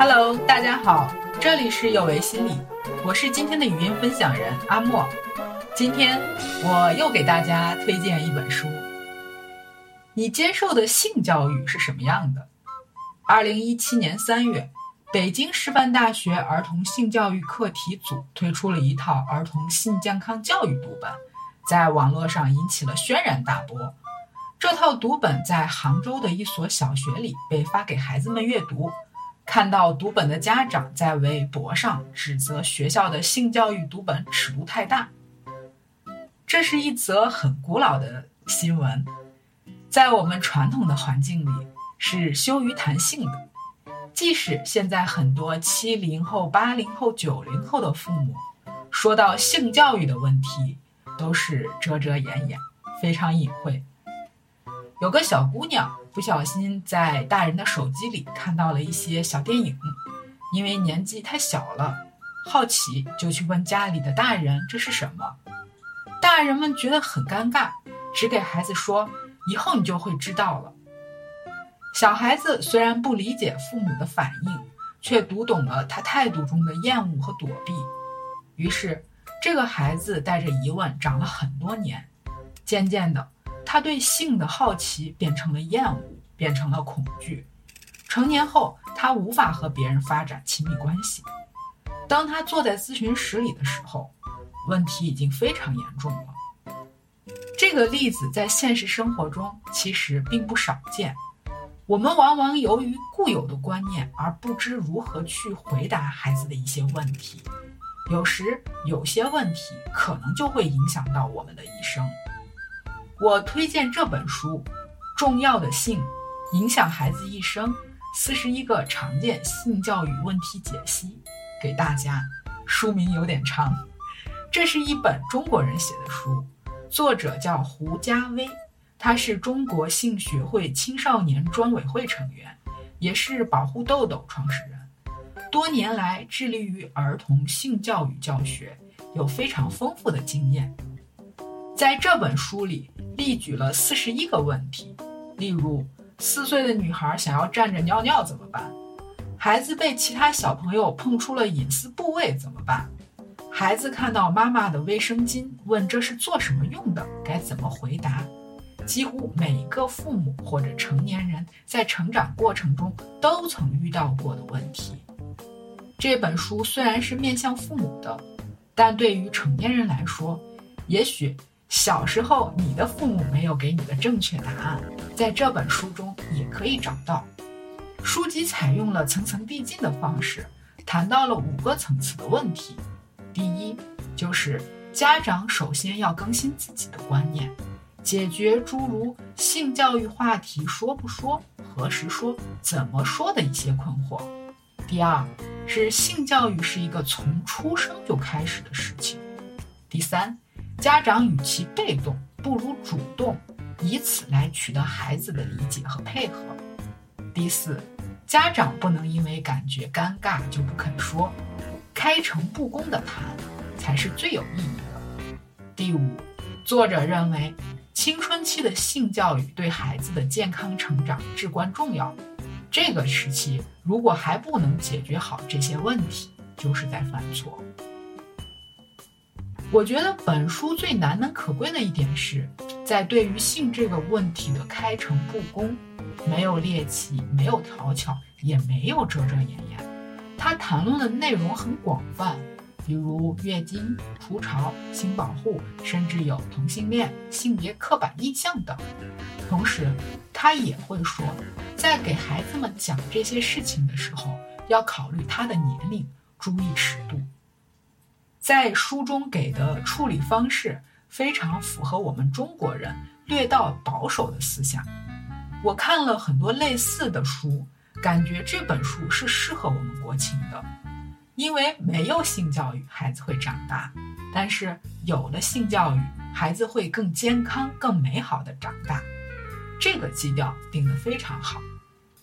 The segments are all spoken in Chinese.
Hello，大家好，这里是有为心理，我是今天的语音分享人阿莫。今天我又给大家推荐一本书。你接受的性教育是什么样的？二零一七年三月，北京师范大学儿童性教育课题组推出了一套儿童性健康教育读本，在网络上引起了轩然大波。这套读本在杭州的一所小学里被发给孩子们阅读。看到读本的家长在微博上指责学校的性教育读本尺度太大，这是一则很古老的新闻，在我们传统的环境里是羞于谈性的。即使现在很多七零后、八零后、九零后的父母说到性教育的问题，都是遮遮掩掩，非常隐晦。有个小姑娘不小心在大人的手机里看到了一些小电影，因为年纪太小了，好奇就去问家里的大人这是什么。大人们觉得很尴尬，只给孩子说以后你就会知道了。小孩子虽然不理解父母的反应，却读懂了他态度中的厌恶和躲避。于是，这个孩子带着疑问长了很多年，渐渐的。他对性的好奇变成了厌恶，变成了恐惧。成年后，他无法和别人发展亲密关系。当他坐在咨询室里的时候，问题已经非常严重了。这个例子在现实生活中其实并不少见。我们往往由于固有的观念而不知如何去回答孩子的一些问题。有时，有些问题可能就会影响到我们的一生。我推荐这本书《重要的性影响孩子一生：四十一个常见性教育问题解析》给大家。书名有点长，这是一本中国人写的书，作者叫胡佳薇，他是中国性学会青少年专委会成员，也是保护豆豆创始人，多年来致力于儿童性教育教学，有非常丰富的经验。在这本书里。例举了四十一个问题，例如四岁的女孩想要站着尿尿怎么办？孩子被其他小朋友碰出了隐私部位怎么办？孩子看到妈妈的卫生巾，问这是做什么用的，该怎么回答？几乎每个父母或者成年人在成长过程中都曾遇到过的问题。这本书虽然是面向父母的，但对于成年人来说，也许。小时候，你的父母没有给你的正确答案，在这本书中也可以找到。书籍采用了层层递进的方式，谈到了五个层次的问题。第一，就是家长首先要更新自己的观念，解决诸如性教育话题说不说、何时说、怎么说的一些困惑。第二，是性教育是一个从出生就开始的事情。第三。家长与其被动，不如主动，以此来取得孩子的理解和配合。第四，家长不能因为感觉尴尬就不肯说，开诚布公的谈才是最有意义的。第五，作者认为，青春期的性教育对孩子的健康成长至关重要。这个时期如果还不能解决好这些问题，就是在犯错。我觉得本书最难能可贵的一点是，在对于性这个问题的开诚布公，没有猎奇，没有讨巧，也没有遮遮掩掩。他谈论的内容很广泛，比如月经、初潮、性保护，甚至有同性恋、性别刻板印象等。同时，他也会说，在给孩子们讲这些事情的时候，要考虑他的年龄，注意尺度。在书中给的处理方式非常符合我们中国人略到保守的思想。我看了很多类似的书，感觉这本书是适合我们国情的，因为没有性教育，孩子会长大；但是有了性教育，孩子会更健康、更美好的长大。这个基调定得非常好，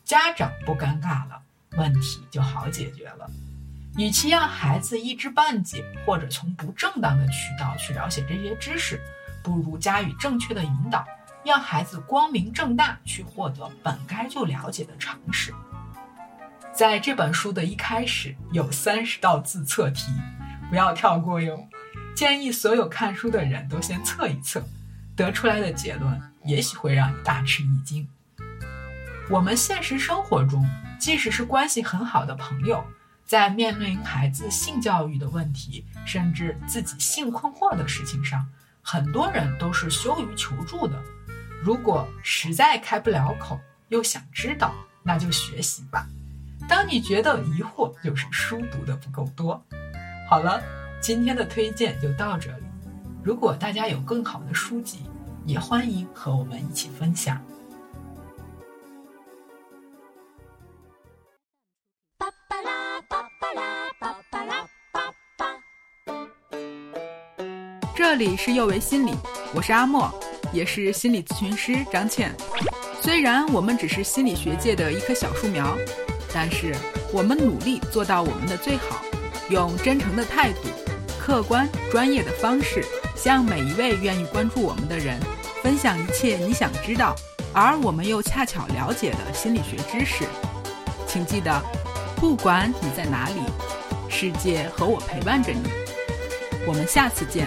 家长不尴尬了，问题就好解决了。与其让孩子一知半解，或者从不正当的渠道去了解这些知识，不如加以正确的引导，让孩子光明正大去获得本该就了解的常识。在这本书的一开始有三十道自测题，不要跳过哟。建议所有看书的人都先测一测，得出来的结论也许会让你大吃一惊。我们现实生活中，即使是关系很好的朋友，在面临孩子性教育的问题，甚至自己性困惑的事情上，很多人都是羞于求助的。如果实在开不了口，又想知道，那就学习吧。当你觉得疑惑，就是书读的不够多。好了。今天的推荐就到这里。如果大家有更好的书籍，也欢迎和我们一起分享。这里是幼为心理，我是阿莫，也是心理咨询师张倩。虽然我们只是心理学界的一棵小树苗，但是我们努力做到我们的最好，用真诚的态度。客观专业的方式，向每一位愿意关注我们的人分享一切你想知道，而我们又恰巧了解的心理学知识。请记得，不管你在哪里，世界和我陪伴着你。我们下次见。